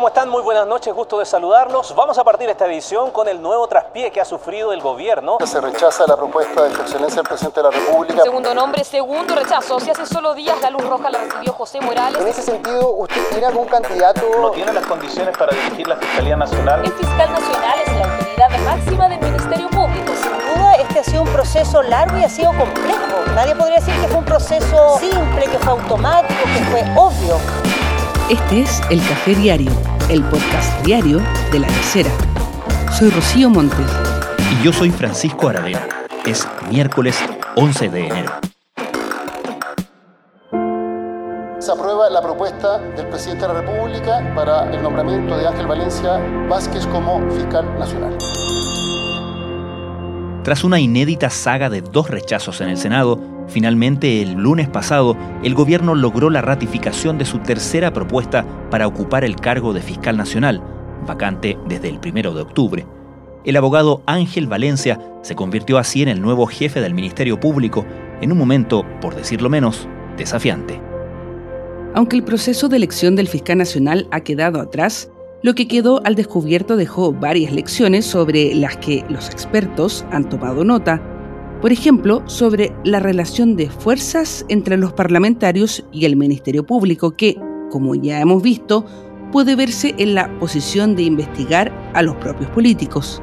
¿Cómo están? Muy buenas noches, gusto de saludarlos. Vamos a partir esta edición con el nuevo traspié que ha sufrido el gobierno. Se rechaza la propuesta de su excelencia el presidente de la República. Segundo nombre, segundo rechazo. Si hace solo días la luz roja la recibió José Morales. En ese sentido, ¿usted tiene algún candidato? No tiene las condiciones para dirigir la Fiscalía Nacional. El fiscal nacional es la autoridad máxima del Ministerio Público. Sin duda, este ha sido un proceso largo y ha sido complejo. Nadie podría decir que fue un proceso simple, que fue automático, que fue obvio. Este es El Café Diario, el podcast diario de la tercera. Soy Rocío Montes. Y yo soy Francisco Aravena. Es miércoles 11 de enero. Se aprueba la propuesta del presidente de la República para el nombramiento de Ángel Valencia Vázquez como fiscal nacional. Tras una inédita saga de dos rechazos en el Senado, Finalmente, el lunes pasado, el gobierno logró la ratificación de su tercera propuesta para ocupar el cargo de fiscal nacional, vacante desde el primero de octubre. El abogado Ángel Valencia se convirtió así en el nuevo jefe del Ministerio Público, en un momento, por decirlo menos, desafiante. Aunque el proceso de elección del fiscal nacional ha quedado atrás, lo que quedó al descubierto dejó varias lecciones sobre las que los expertos han tomado nota por ejemplo, sobre la relación de fuerzas entre los parlamentarios y el Ministerio Público, que, como ya hemos visto, puede verse en la posición de investigar a los propios políticos.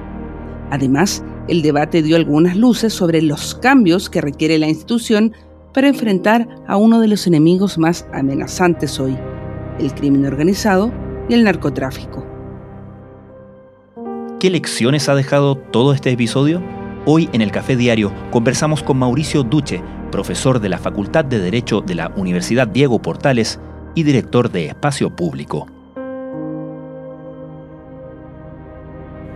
Además, el debate dio algunas luces sobre los cambios que requiere la institución para enfrentar a uno de los enemigos más amenazantes hoy, el crimen organizado y el narcotráfico. ¿Qué lecciones ha dejado todo este episodio? Hoy en el Café Diario conversamos con Mauricio Duche, profesor de la Facultad de Derecho de la Universidad Diego Portales y director de Espacio Público.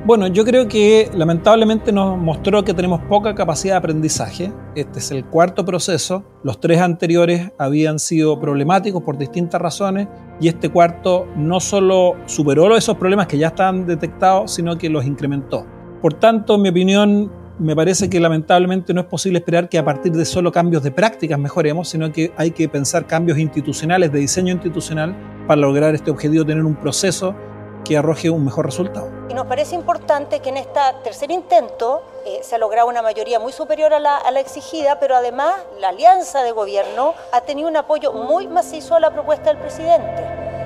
Bueno, yo creo que lamentablemente nos mostró que tenemos poca capacidad de aprendizaje. Este es el cuarto proceso. Los tres anteriores habían sido problemáticos por distintas razones y este cuarto no solo superó esos problemas que ya estaban detectados, sino que los incrementó. Por tanto, en mi opinión, me parece que lamentablemente no es posible esperar que a partir de solo cambios de prácticas mejoremos, sino que hay que pensar cambios institucionales, de diseño institucional, para lograr este objetivo, tener un proceso que arroje un mejor resultado. Y nos parece importante que en este tercer intento eh, se ha logrado una mayoría muy superior a la, a la, exigida, pero además la alianza de gobierno ha tenido un apoyo muy macizo a la propuesta del presidente.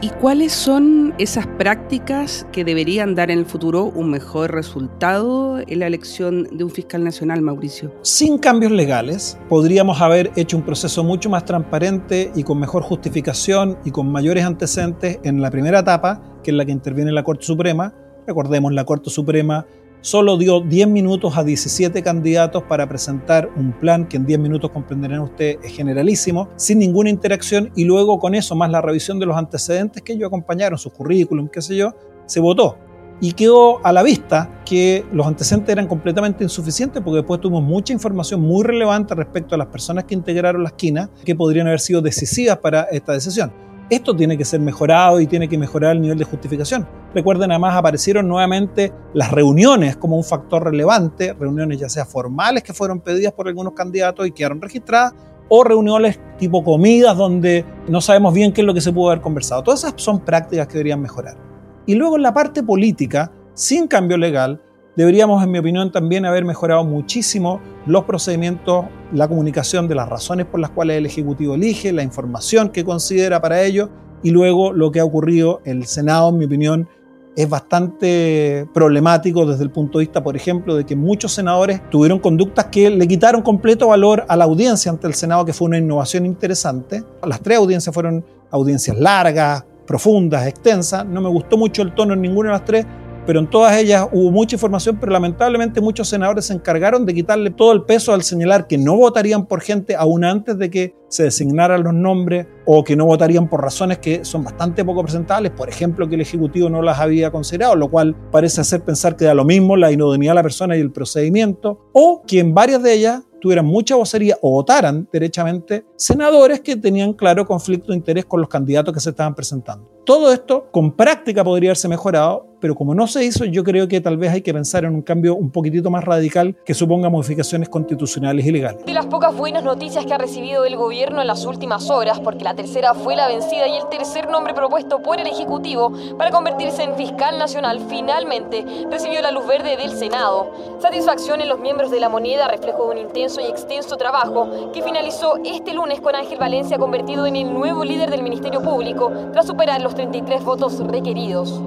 ¿Y cuáles son esas prácticas que deberían dar en el futuro un mejor resultado en la elección de un fiscal nacional, Mauricio? Sin cambios legales, podríamos haber hecho un proceso mucho más transparente y con mejor justificación y con mayores antecedentes en la primera etapa, que es la que interviene la Corte Suprema. Recordemos, la Corte Suprema solo dio 10 minutos a 17 candidatos para presentar un plan que en 10 minutos comprenderán ustedes es generalísimo, sin ninguna interacción y luego con eso, más la revisión de los antecedentes que ellos acompañaron, su currículum, qué sé yo, se votó. Y quedó a la vista que los antecedentes eran completamente insuficientes porque después tuvimos mucha información muy relevante respecto a las personas que integraron la esquina que podrían haber sido decisivas para esta decisión. Esto tiene que ser mejorado y tiene que mejorar el nivel de justificación. Recuerden, además aparecieron nuevamente las reuniones como un factor relevante, reuniones ya sea formales que fueron pedidas por algunos candidatos y quedaron registradas, o reuniones tipo comidas donde no sabemos bien qué es lo que se pudo haber conversado. Todas esas son prácticas que deberían mejorar. Y luego en la parte política, sin cambio legal, Deberíamos, en mi opinión, también haber mejorado muchísimo los procedimientos, la comunicación de las razones por las cuales el Ejecutivo elige, la información que considera para ello y luego lo que ha ocurrido. El Senado, en mi opinión, es bastante problemático desde el punto de vista, por ejemplo, de que muchos senadores tuvieron conductas que le quitaron completo valor a la audiencia ante el Senado, que fue una innovación interesante. Las tres audiencias fueron audiencias largas, profundas, extensas. No me gustó mucho el tono en ninguna de las tres, pero en todas ellas hubo mucha información, pero lamentablemente muchos senadores se encargaron de quitarle todo el peso al señalar que no votarían por gente aún antes de que se designaran los nombres o que no votarían por razones que son bastante poco presentables, por ejemplo, que el Ejecutivo no las había considerado, lo cual parece hacer pensar que da lo mismo la inodenidad de la persona y el procedimiento, o que en varias de ellas tuvieran mucha vocería o votaran derechamente senadores que tenían claro conflicto de interés con los candidatos que se estaban presentando. Todo esto con práctica podría haberse mejorado pero como no se hizo, yo creo que tal vez hay que pensar en un cambio un poquitito más radical que suponga modificaciones constitucionales y legales. De las pocas buenas noticias que ha recibido el gobierno en las últimas horas, porque la tercera fue la vencida y el tercer nombre propuesto por el Ejecutivo para convertirse en fiscal nacional finalmente recibió la luz verde del Senado. Satisfacción en los miembros de la moneda, reflejo de un intenso y extenso trabajo que finalizó este lunes con Ángel Valencia convertido en el nuevo líder del Ministerio Público tras superar los 33 votos requeridos.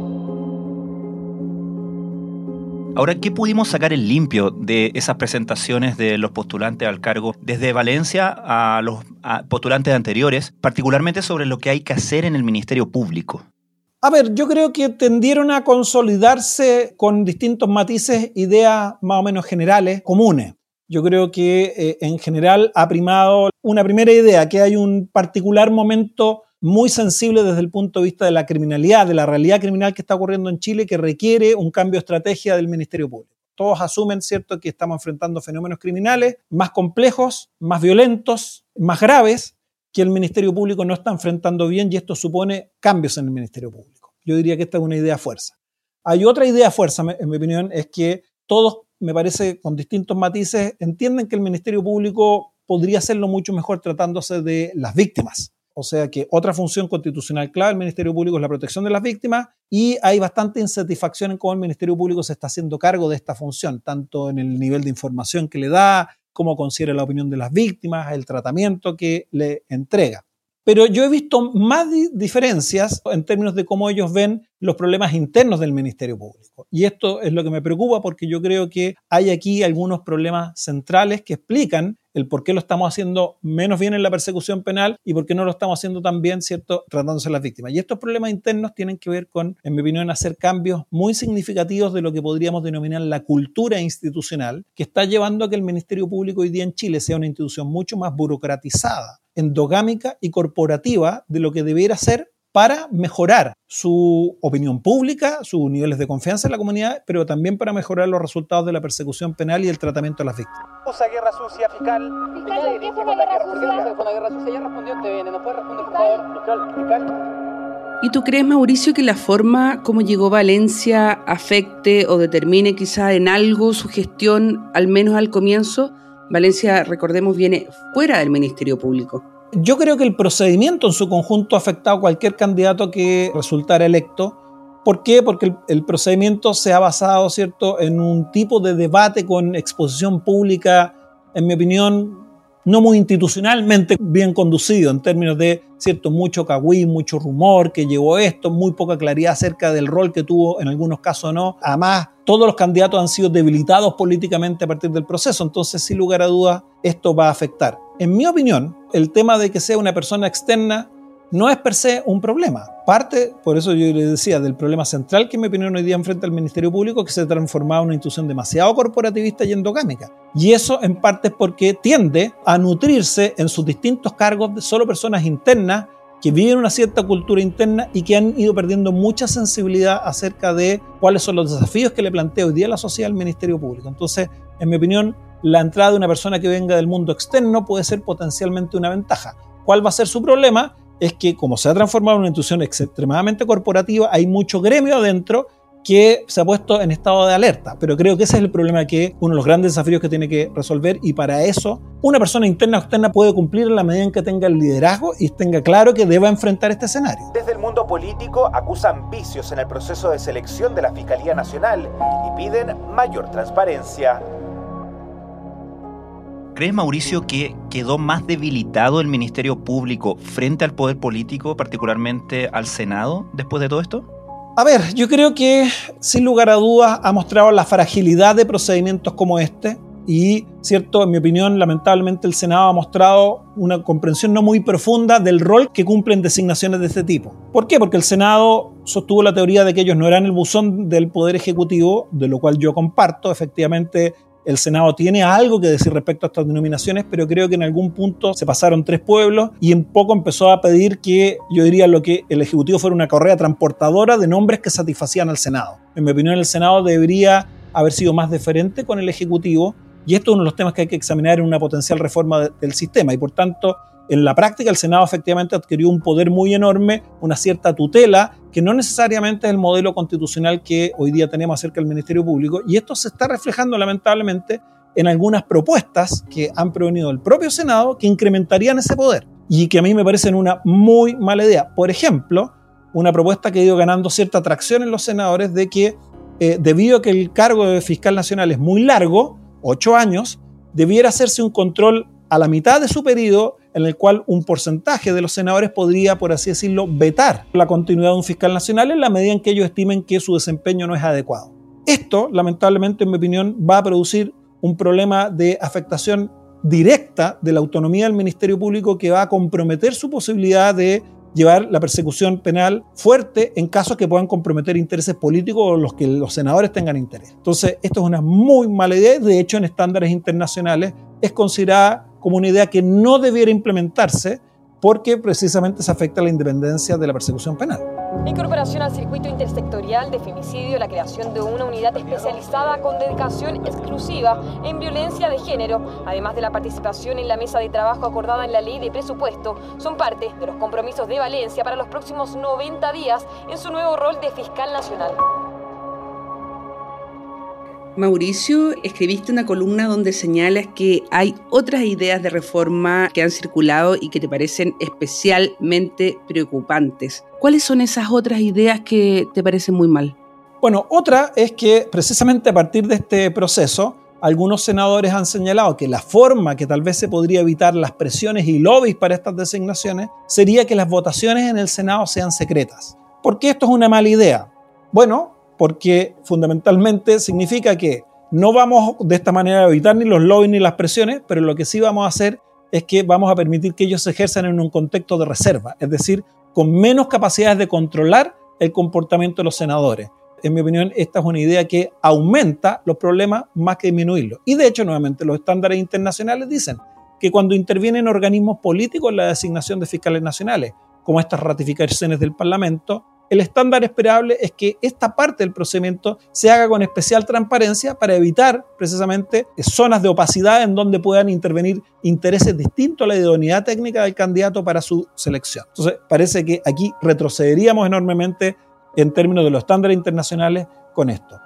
Ahora, ¿qué pudimos sacar en limpio de esas presentaciones de los postulantes al cargo desde Valencia a los postulantes anteriores, particularmente sobre lo que hay que hacer en el Ministerio Público? A ver, yo creo que tendieron a consolidarse con distintos matices ideas más o menos generales, comunes. Yo creo que eh, en general ha primado una primera idea, que hay un particular momento muy sensible desde el punto de vista de la criminalidad, de la realidad criminal que está ocurriendo en Chile, que requiere un cambio de estrategia del Ministerio Público. Todos asumen, ¿cierto?, que estamos enfrentando fenómenos criminales más complejos, más violentos, más graves, que el Ministerio Público no está enfrentando bien y esto supone cambios en el Ministerio Público. Yo diría que esta es una idea fuerza. Hay otra idea fuerza, en mi opinión, es que todos, me parece, con distintos matices, entienden que el Ministerio Público podría hacerlo mucho mejor tratándose de las víctimas o sea que otra función constitucional clave del Ministerio Público es la protección de las víctimas y hay bastante insatisfacción en cómo el Ministerio Público se está haciendo cargo de esta función, tanto en el nivel de información que le da, cómo considera la opinión de las víctimas, el tratamiento que le entrega. Pero yo he visto más diferencias en términos de cómo ellos ven los problemas internos del Ministerio Público. Y esto es lo que me preocupa porque yo creo que hay aquí algunos problemas centrales que explican el por qué lo estamos haciendo menos bien en la persecución penal y por qué no lo estamos haciendo tan bien, ¿cierto?, tratándose de las víctimas. Y estos problemas internos tienen que ver con, en mi opinión, hacer cambios muy significativos de lo que podríamos denominar la cultura institucional, que está llevando a que el Ministerio Público hoy día en Chile sea una institución mucho más burocratizada, endogámica y corporativa de lo que debiera ser para mejorar su opinión pública, sus niveles de confianza en la comunidad, pero también para mejorar los resultados de la persecución penal y el tratamiento de las víctimas. Usa guerra sucia, fiscal. Fiscal, ¿qué fue una guerra sucia? Fue una guerra sucia, ya respondió, te viene. ¿No puede responder, por favor? Fiscal, fiscal. ¿Y tú crees, Mauricio, que la forma como llegó Valencia afecte o determine quizá en algo su gestión, al menos al comienzo? Valencia, recordemos, viene fuera del Ministerio Público. Yo creo que el procedimiento en su conjunto ha afectado a cualquier candidato que resultara electo. ¿Por qué? Porque el, procedimiento se ha basado, ¿cierto?, en un tipo de debate con exposición pública, en mi opinión, no muy institucionalmente bien conducido en términos de, cierto, mucho cagüí, mucho rumor que llevó esto, muy poca claridad acerca del rol que tuvo en algunos casos no. Además, todos los candidatos han sido debilitados políticamente a partir del proceso, entonces sin lugar a dudas esto va a afectar. En mi opinión, el tema de que sea una persona externa no es per se un problema. Parte, por eso yo le decía, del problema central que en mi opinión hoy día enfrenta el Ministerio Público, que se ha transformado en una institución demasiado corporativista y endogámica. Y eso en parte es porque tiende a nutrirse en sus distintos cargos de solo personas internas que viven una cierta cultura interna y que han ido perdiendo mucha sensibilidad acerca de cuáles son los desafíos que le plantea hoy día la sociedad al Ministerio Público. Entonces, en mi opinión, la entrada de una persona que venga del mundo externo puede ser potencialmente una ventaja. ¿Cuál va a ser su problema? Es que como se ha transformado en una institución extremadamente corporativa, hay mucho gremio adentro que se ha puesto en estado de alerta. Pero creo que ese es el problema que uno de los grandes desafíos que tiene que resolver y para eso una persona interna o externa puede cumplir en la medida en que tenga el liderazgo y tenga claro que deba enfrentar este escenario. Desde el mundo político acusan vicios en el proceso de selección de la Fiscalía Nacional y piden mayor transparencia. ¿Crees, Mauricio, que quedó más debilitado el Ministerio Público frente al poder político, particularmente al Senado, después de todo esto? A ver, yo creo que sin lugar a dudas ha mostrado la fragilidad de procedimientos como este y, cierto, en mi opinión, lamentablemente el Senado ha mostrado una comprensión no muy profunda del rol que cumplen designaciones de este tipo. ¿Por qué? Porque el Senado sostuvo la teoría de que ellos no eran el buzón del Poder Ejecutivo, de lo cual yo comparto. Efectivamente, el Senado tiene algo que decir respecto a estas denominaciones, pero creo que en algún punto se pasaron tres pueblos y en poco empezó a pedir que, yo diría, lo que el Ejecutivo fuera una correa transportadora de nombres que satisfacían al Senado. En mi opinión, el Senado debería haber sido más deferente con el Ejecutivo y esto es uno de los temas que hay que examinar en una potencial reforma del sistema y por tanto en la práctica el Senado efectivamente adquirió un poder muy enorme, una cierta tutela que no necesariamente es el modelo constitucional que hoy día tenemos acerca del Ministerio Público, y esto se está reflejando lamentablemente en algunas propuestas que han provenido del propio Senado que incrementarían ese poder y que a mí me parecen una muy mala idea. Por ejemplo, una propuesta que ha ido ganando cierta atracción en los senadores de que eh, debido a que el cargo de fiscal nacional es muy largo, ocho años, debiera hacerse un control a la mitad de su periodo en el cual un porcentaje de los senadores podría, por así decirlo, vetar la continuidad de un fiscal nacional en la medida en que ellos estimen que su desempeño no es adecuado. Esto, lamentablemente, en mi opinión, va a producir un problema de afectación directa de la autonomía del Ministerio Público que va a comprometer su posibilidad de llevar la persecución penal fuerte en casos que puedan comprometer intereses políticos o los que los senadores tengan interés. Entonces, esto es una muy mala idea. De hecho, en estándares internacionales es considerada como una idea que no debiera implementarse porque precisamente se afecta a la independencia de la persecución penal. La incorporación al circuito intersectorial de femicidio, la creación de una unidad especializada con dedicación exclusiva en violencia de género, además de la participación en la mesa de trabajo acordada en la ley de presupuesto, son parte de los compromisos de Valencia para los próximos 90 días en su nuevo rol de fiscal nacional. Mauricio, escribiste una columna donde señalas que hay otras ideas de reforma que han circulado y que te parecen especialmente preocupantes. ¿Cuáles son esas otras ideas que te parecen muy mal? Bueno, otra es que precisamente a partir de este proceso, algunos senadores han señalado que la forma que tal vez se podría evitar las presiones y lobbies para estas designaciones sería que las votaciones en el Senado sean secretas. ¿Por qué esto es una mala idea? Bueno, porque fundamentalmente significa que no vamos de esta manera a evitar ni los lobbies ni las presiones, pero lo que sí vamos a hacer es que vamos a permitir que ellos se ejerzan en un contexto de reserva, es decir, con menos capacidades de controlar el comportamiento de los senadores. En mi opinión, esta es una idea que aumenta los problemas más que disminuirlos. Y de hecho, nuevamente, los estándares internacionales dicen que cuando intervienen organismos políticos en la designación de fiscales nacionales, como estas ratificaciones del Parlamento, el estándar esperable es que esta parte del procedimiento se haga con especial transparencia para evitar precisamente zonas de opacidad en donde puedan intervenir intereses distintos a la idoneidad técnica del candidato para su selección. Entonces, parece que aquí retrocederíamos enormemente en términos de los estándares internacionales con esto.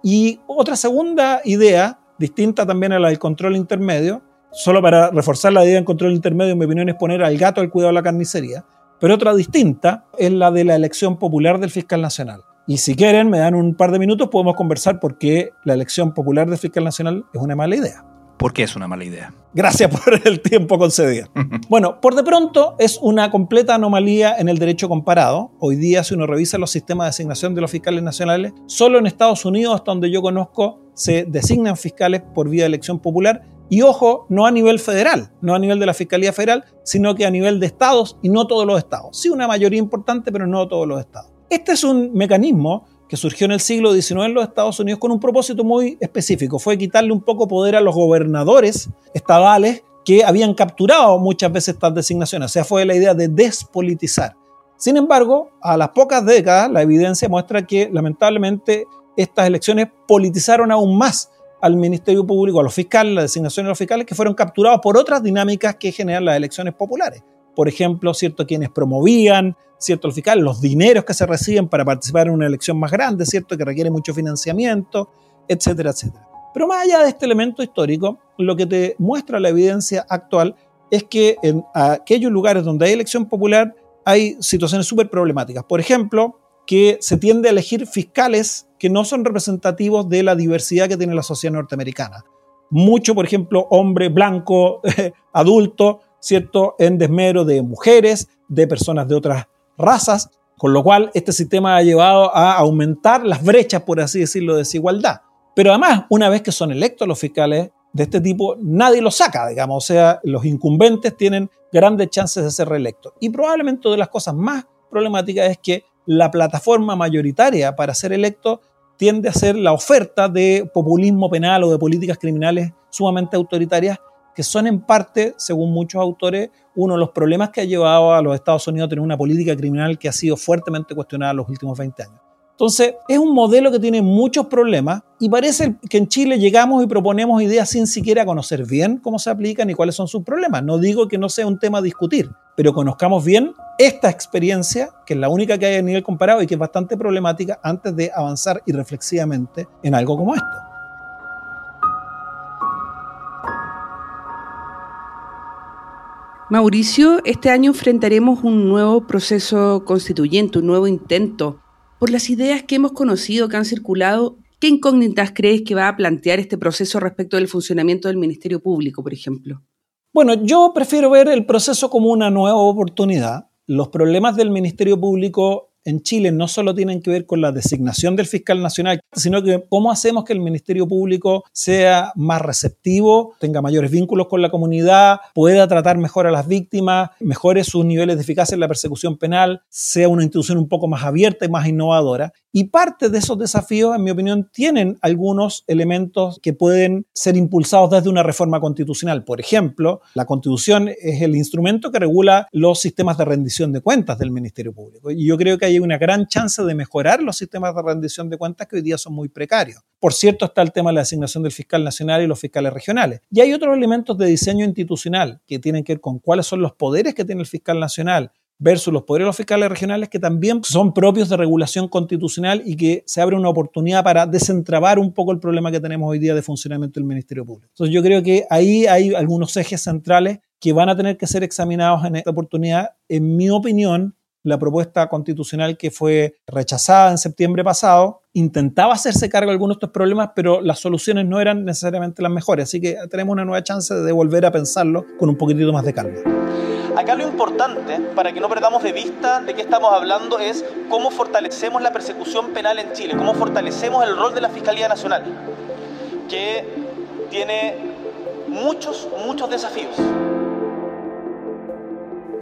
Y otra segunda idea, distinta también a la del control intermedio, solo para reforzar la idea del control intermedio, en mi opinión, es poner al gato al cuidado de la carnicería, pero otra distinta es la de la elección popular del fiscal nacional. Y si quieren, me dan un par de minutos, podemos conversar por qué la elección popular del fiscal nacional es una mala idea. ¿Por qué es una mala idea? Gracias por el tiempo concedido. bueno, por de pronto es una completa anomalía en el derecho comparado. Hoy día, si uno revisa los sistemas de asignación de los fiscales nacionales, solo en Estados Unidos, hasta donde yo conozco, se designan fiscales por vía de elección popular y ojo, no a nivel federal, no a nivel de la Fiscalía Federal, sino que a nivel de estados y no todos los estados. Sí, una mayoría importante, pero no todos los estados. Este es un mecanismo que surgió en el siglo XIX en los Estados Unidos con un propósito muy específico. Fue quitarle un poco poder a los gobernadores estadales que habían capturado muchas veces estas designaciones. O sea, fue la idea de despolitizar. Sin embargo, a las pocas décadas, la evidencia muestra que lamentablemente estas elecciones politizaron aún más al Ministerio Público, a los fiscales, la designación de los fiscales, que fueron capturados por otras dinámicas que generan las elecciones populares. Por ejemplo, cierto, quienes promovían, cierto, los fiscales, los dineros que se reciben para participar en una elección más grande, cierto, que requiere mucho financiamiento, etcétera, etcétera. Pero más allá de este elemento histórico, lo que te muestra la evidencia actual es que en aquellos lugares donde hay elección popular hay situaciones súper problemáticas. Por ejemplo, que se tiende a elegir fiscales que no son representativos de la diversidad que tiene la sociedad norteamericana. Mucho, por ejemplo, hombre blanco, adulto, ¿cierto? En desmero de mujeres, de personas de otras razas, con lo cual este sistema ha llevado a aumentar las brechas, por así decirlo, de desigualdad. Pero además, una vez que son electos los fiscales de este tipo, nadie los saca, digamos, o sea, los incumbentes tienen grandes chances de ser reelectos. Y probablemente una de las cosas más problemáticas es que la plataforma mayoritaria para ser electo tiende a ser la oferta de populismo penal o de políticas criminales sumamente autoritarias, que son en parte, según muchos autores, uno de los problemas que ha llevado a los Estados Unidos a tener una política criminal que ha sido fuertemente cuestionada en los últimos 20 años. Entonces, es un modelo que tiene muchos problemas y parece que en Chile llegamos y proponemos ideas sin siquiera conocer bien cómo se aplican y cuáles son sus problemas. No digo que no sea un tema a discutir, pero conozcamos bien esta experiencia, que es la única que hay a nivel comparado y que es bastante problemática, antes de avanzar irreflexivamente en algo como esto. Mauricio, este año enfrentaremos un nuevo proceso constituyente, un nuevo intento por las ideas que hemos conocido, que han circulado, ¿qué incógnitas crees que va a plantear este proceso respecto del funcionamiento del Ministerio Público, por ejemplo? Bueno, yo prefiero ver el proceso como una nueva oportunidad. Los problemas del Ministerio Público en Chile no solo tienen que ver con la designación del fiscal nacional, sino que cómo hacemos que el Ministerio Público sea más receptivo, tenga mayores vínculos con la comunidad, pueda tratar mejor a las víctimas, mejore sus niveles de eficacia en la persecución penal, sea una institución un poco más abierta y más innovadora. Y parte de esos desafíos, en mi opinión, tienen algunos elementos que pueden ser impulsados desde una reforma constitucional. Por ejemplo, la constitución es el instrumento que regula los sistemas de rendición de cuentas del Ministerio Público. Y yo creo que hay una gran chance de mejorar los sistemas de rendición de cuentas que hoy día son muy precarios. Por cierto, está el tema de la asignación del fiscal nacional y los fiscales regionales. Y hay otros elementos de diseño institucional que tienen que ver con cuáles son los poderes que tiene el fiscal nacional, versus los poderes de los fiscales regionales que también son propios de regulación constitucional y que se abre una oportunidad para desentrabar un poco el problema que tenemos hoy día de funcionamiento del Ministerio Público. Entonces yo creo que ahí hay algunos ejes centrales que van a tener que ser examinados en esta oportunidad. En mi opinión, la propuesta constitucional que fue rechazada en septiembre pasado intentaba hacerse cargo de algunos de estos problemas, pero las soluciones no eran necesariamente las mejores. Así que tenemos una nueva chance de volver a pensarlo con un poquitito más de calma. Acá lo importante, para que no perdamos de vista de qué estamos hablando, es cómo fortalecemos la persecución penal en Chile, cómo fortalecemos el rol de la Fiscalía Nacional, que tiene muchos, muchos desafíos.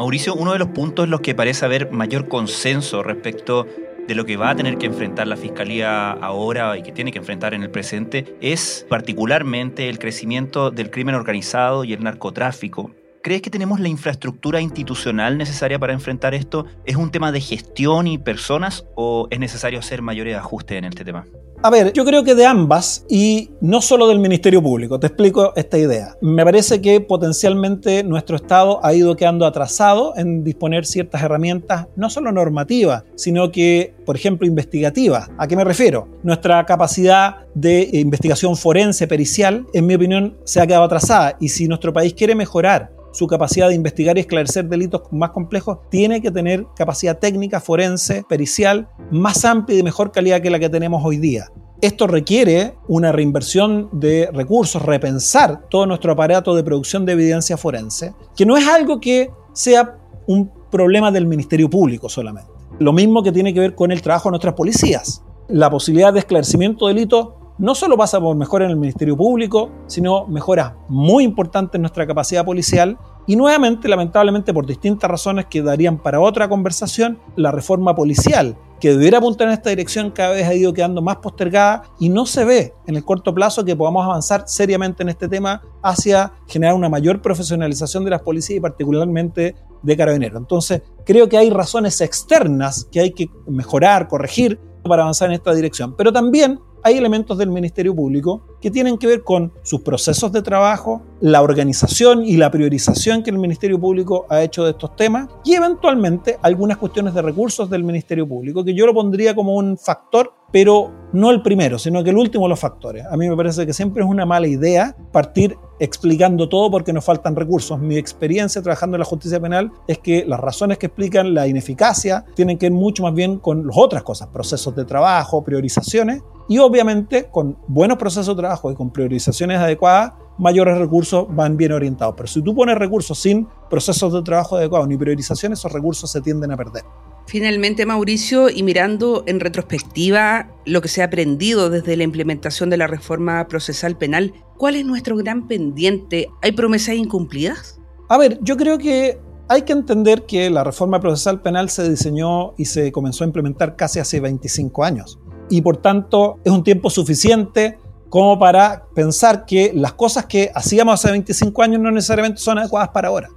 Mauricio, uno de los puntos en los que parece haber mayor consenso respecto de lo que va a tener que enfrentar la Fiscalía ahora y que tiene que enfrentar en el presente es particularmente el crecimiento del crimen organizado y el narcotráfico. ¿Crees que tenemos la infraestructura institucional necesaria para enfrentar esto? ¿Es un tema de gestión y personas o es necesario hacer mayores ajustes en este tema? A ver, yo creo que de ambas y no solo del Ministerio Público. Te explico esta idea. Me parece que potencialmente nuestro Estado ha ido quedando atrasado en disponer ciertas herramientas, no solo normativas, sino que, por ejemplo, investigativas. ¿A qué me refiero? Nuestra capacidad de investigación forense, pericial, en mi opinión, se ha quedado atrasada. Y si nuestro país quiere mejorar su capacidad de investigar y esclarecer delitos más complejos, tiene que tener capacidad técnica, forense, pericial, más amplia y de mejor calidad que la que tenemos hoy día. Esto requiere una reinversión de recursos, repensar todo nuestro aparato de producción de evidencia forense, que no es algo que sea un problema del Ministerio Público solamente. Lo mismo que tiene que ver con el trabajo de nuestras policías. La posibilidad de esclarecimiento de delitos no solo pasa por mejora en el Ministerio Público, sino mejoras muy importantes en nuestra capacidad policial y nuevamente, lamentablemente, por distintas razones que darían para otra conversación, la reforma policial, que debiera apuntar en esta dirección, cada vez ha ido quedando más postergada y no se ve en el corto plazo que podamos avanzar seriamente en este tema hacia generar una mayor profesionalización de las policías y particularmente de carabineros. Entonces, creo que hay razones externas que hay que mejorar, corregir para avanzar en esta dirección, pero también hay elementos del Ministerio Público que tienen que ver con sus procesos de trabajo, la organización y la priorización que el Ministerio Público ha hecho de estos temas y eventualmente algunas cuestiones de recursos del Ministerio Público, que yo lo pondría como un factor, pero no el primero, sino que el último de los factores. A mí me parece que siempre es una mala idea partir explicando todo porque nos faltan recursos. Mi experiencia trabajando en la justicia penal es que las razones que explican la ineficacia tienen que ver mucho más bien con las otras cosas, procesos de trabajo, priorizaciones, y obviamente con buenos procesos de trabajo y con priorizaciones adecuadas, mayores recursos van bien orientados. Pero si tú pones recursos sin procesos de trabajo adecuados ni priorizaciones, esos recursos se tienden a perder. Finalmente, Mauricio, y mirando en retrospectiva lo que se ha aprendido desde la implementación de la reforma procesal penal, ¿cuál es nuestro gran pendiente? ¿Hay promesas incumplidas? A ver, yo creo que hay que entender que la reforma procesal penal se diseñó y se comenzó a implementar casi hace 25 años y por tanto es un tiempo suficiente como para pensar que las cosas que hacíamos hace 25 años no necesariamente son adecuadas para ahora.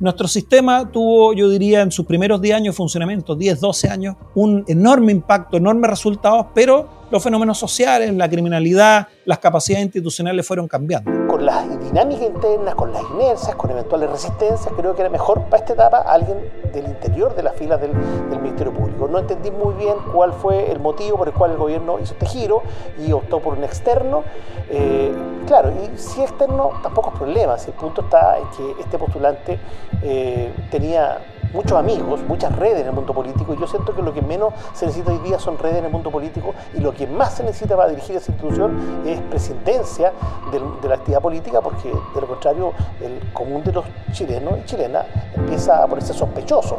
Nuestro sistema tuvo, yo diría, en sus primeros 10 años de funcionamiento, 10, 12 años, un enorme impacto, enormes resultados, pero los fenómenos sociales, la criminalidad, las capacidades institucionales fueron cambiando. Con las dinámicas internas, con las inercias, con eventuales resistencias, creo que era mejor para esta etapa alguien del interior de las filas del, Ministerio Público. No entendí muy bien cuál fue el motivo por el cual el gobierno hizo este giro y optó por un externo. Eh, claro, y si externo tampoco es problema, el punto está en que este postulante eh, tenía muchos amigos, muchas redes en el mundo político y yo siento que lo que menos se necesita hoy día son redes en el mundo político y lo que más se necesita para dirigir esa institución es presidencia de, la actividad política porque de lo contrario el común de los chilenos y chilenas empieza a ponerse sospechoso.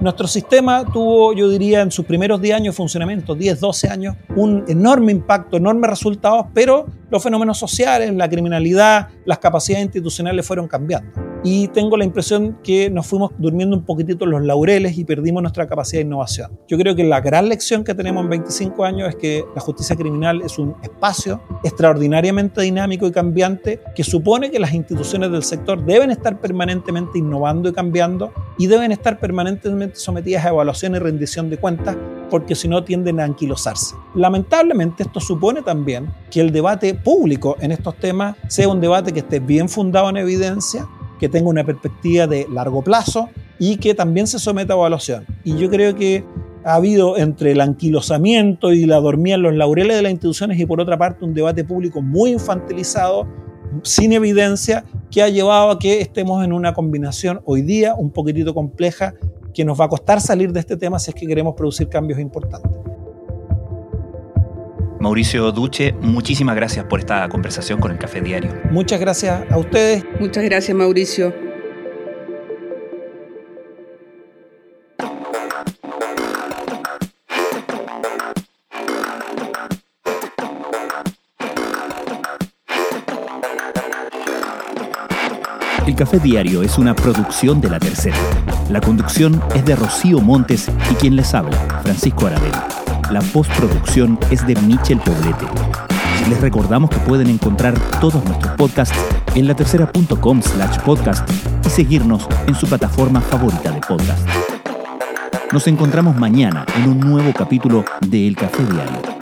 Nuestro sistema tuvo, yo diría, en sus primeros 10 años de funcionamiento, 10, 12 años, un enorme impacto, enormes resultados, pero los fenómenos sociales, la criminalidad, las capacidades institucionales fueron cambiando y tengo la impresión que nos fuimos durmiendo un poquitito los laureles y perdimos nuestra capacidad de innovación. Yo creo que la gran lección que tenemos en 25 años es que la justicia criminal es un espacio extraordinariamente dinámico y cambiante que supone que las instituciones del sector deben estar permanentemente innovando y cambiando y deben estar permanentemente sometidas a evaluación y rendición de cuentas porque si no tienden a anquilosarse. Lamentablemente esto supone también que el debate público en estos temas sea un debate que esté bien fundado en evidencia, que tenga una perspectiva de largo plazo y que también se someta a evaluación. Y yo creo que ha habido entre el anquilosamiento y la dormida en los laureles de las instituciones y por otra parte un debate público muy infantilizado, sin evidencia, que ha llevado a que estemos en una combinación hoy día un poquitito compleja que nos va a costar salir de este tema si es que queremos producir cambios importantes. Mauricio Duche, muchísimas gracias por esta conversación con el Café Diario. Muchas gracias a ustedes. Muchas gracias, Mauricio. El Café Diario es una producción de La Tercera. La conducción es de Rocío Montes y quien les habla, Francisco Aravena. La postproducción es de Michel Poblete. Les recordamos que pueden encontrar todos nuestros podcasts en latercera.com slash podcast y seguirnos en su plataforma favorita de podcast. Nos encontramos mañana en un nuevo capítulo de El Café Diario.